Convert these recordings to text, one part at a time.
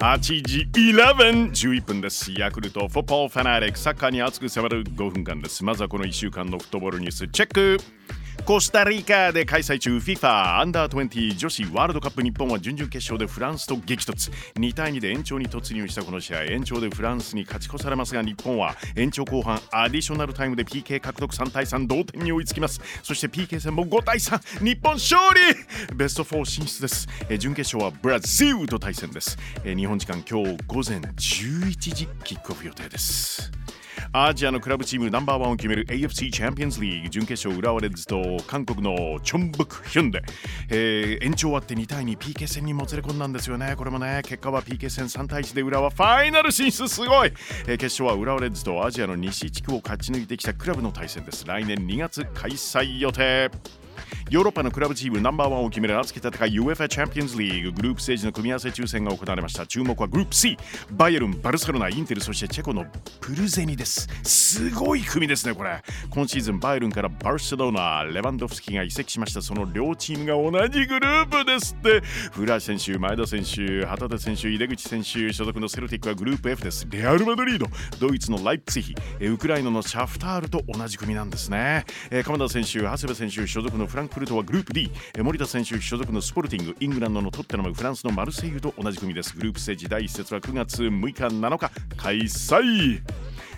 8時11、11分です。ヤクルト、フォッポーファナリック、サッカーに熱く迫る5分間です。まずはこの1週間のフットボールニュース、チェックコスタリカで開催中 FIFA アンダー20女子ワールドカップ日本は準々決勝でフランスと激突。2対2で延長に突入したこの試合。延長でフランスに勝ち越されますが日本は延長後半アディショナルタイムで PK 獲得3対3同点に追いつきます。そして PK 戦も5対3日本勝利!ベスト4進出です。準決勝はブラジルと対戦です。日本時間今日午前11時キックオフ予定です。アジアのクラブチームナンバーワンを決める AFC チャンピオンズリーグ準決勝浦和レッズと韓国のチョンブクヒュンで、えー延長終わって2対2 PK 戦にもつれ込んだんですよね。これもね結果は PK 戦3対1で浦和ファイナル進出すごい、えー決勝は浦和レッズとアジアの西地区を勝ち抜いてきたクラブの対戦です。来年2月開催予定。ヨーロッパのクラブチームナンバーワンを決める熱き戦い UFA チャンピオンズリーググループステージの組み合わせ抽選が行われました。注目はグループ C バイエルン、バルセロナ、インテルそしてチェコのプルゼニです。すごい組ですねこれ。今シーズンバイエルンからバルセロナレバンドフスキが移籍しました。その両チームが同じグループですって。古橋選手、前田選手、旗手選手、井出口選手所属のセルティックはグループ F です。レアル・マドリードドイツのライプツィヒウクライナのシャフタールと同じ組なんですね。えー鎌田選手、長谷部選手所属のフランクフルトはグループ D 森田選手所属のスポルティングイングランドのトッテナムフランスのマルセイユと同じ組です。グループステージ第1節は9月6日7日開催。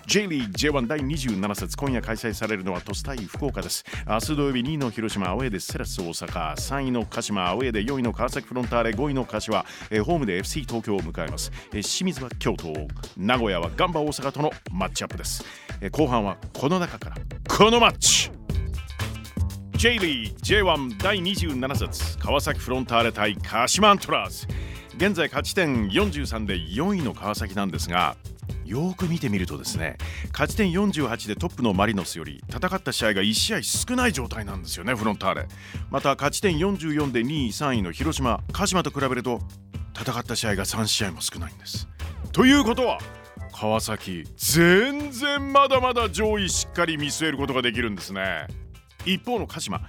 J リーグ J1 第27節今夜開催されるのは鳥栖対福岡です。明日土曜日2位の広島アウェーでセレッソ大阪。3位の鹿島アウェーで4位の川崎フロンターレ。5位の柏えホームで FC 東京を迎えます。え清水は京都名古屋はガンバ大阪とのマッチアップです。え後半はこの中からこのマッチ。J リー J1 第27節川崎フロンターレ対鹿島アントラーズ。現在勝ち点43で4位の川崎なんですがよーく見てみるとですね勝ち点48でトップのマリノスより戦った試合が1試合少ない状態なんですよねフロンターレ。また勝ち点44で2位3位の広島鹿島と比べると戦った試合が3試合も少ないんです。ということは川崎全然まだまだ上位しっかり見据えることができるんですね。一方の鹿島。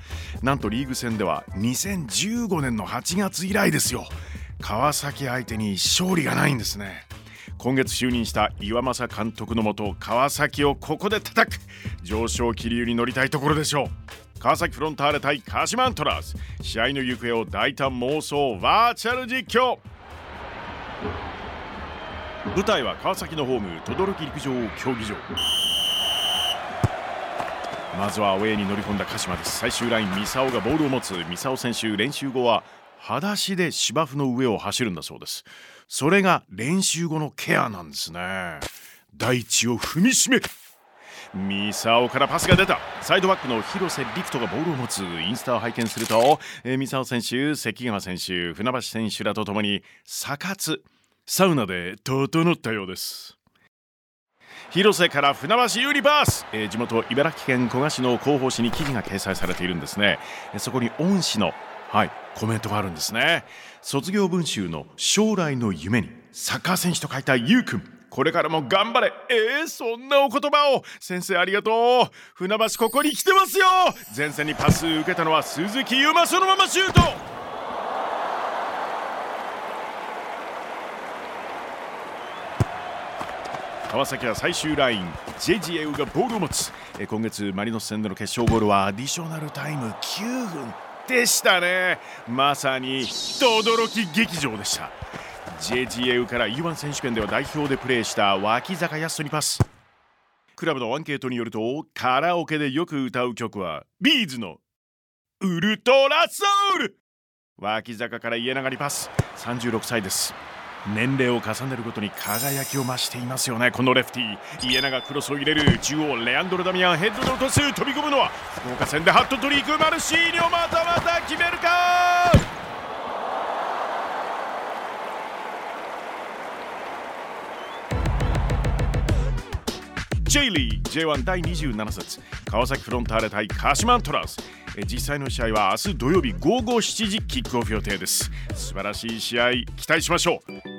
なんとリーグ戦では2015年の8月以来ですよ。川崎相手に勝利がないんですね。今月就任した岩政監督のもと川崎をここで叩く。上昇気流に乗りたいところでしょう。川崎フロンターレ対鹿島アントラーズ。試合の行方を大胆妄想バーチャル実況。舞台は川崎のホーム轟陸上競技場。まずはアウェーに乗り込んだ鹿島です。最終ラインミサオがボールを持つ。ミサオ選手練習後は裸足で芝生の上を走るんだそうです。それが練習後のケアなんですね。大地を踏みしめミサオからパスが出た。サイドバックの広瀬陸斗がボールを持つ。インスタを拝見すると、えーミサオ選手関川選手船橋選手らとともにサ活サウナで整ったようです。広瀬から船橋有利パース、えー地元茨城県古河市の広報誌に記事が掲載されているんですね。そこに恩師のはいコメントがあるんですね。卒業文集の将来の夢にサッカー選手と書いたゆうくんこれからも頑張れ。えー、そんなお言葉を。先生ありがとう。船橋ここに来てますよ。前線にパス受けたのは鈴木優馬そのままシュート。川崎は最終ライン。ジェジエウがボールを持つ。今月マリノス戦での決勝ゴールはアディショナルタイム。9分でしたね。まさに等々力劇場でした。JGA から U1 選手権では代表でプレーした脇坂泰斗にパス。クラブのアンケートによるとカラオケでよく歌う曲は B'z の「ウルトラソウル」脇坂から家長にパス36歳です。年齢を重ねるごとに輝きを増していますよね。このレフティー家長クロスを入れる中央レアンドロ・ダミアンヘッドで落とす飛び込むのは福岡戦でハットトリックマルシーニョまたまた決めるか？J リー J1 第27節。川崎フロンターレ対鹿島アントラーズ。実際の試合は明日土曜日午後7時キックオフ予定です。素晴らしい試合期待しましょう。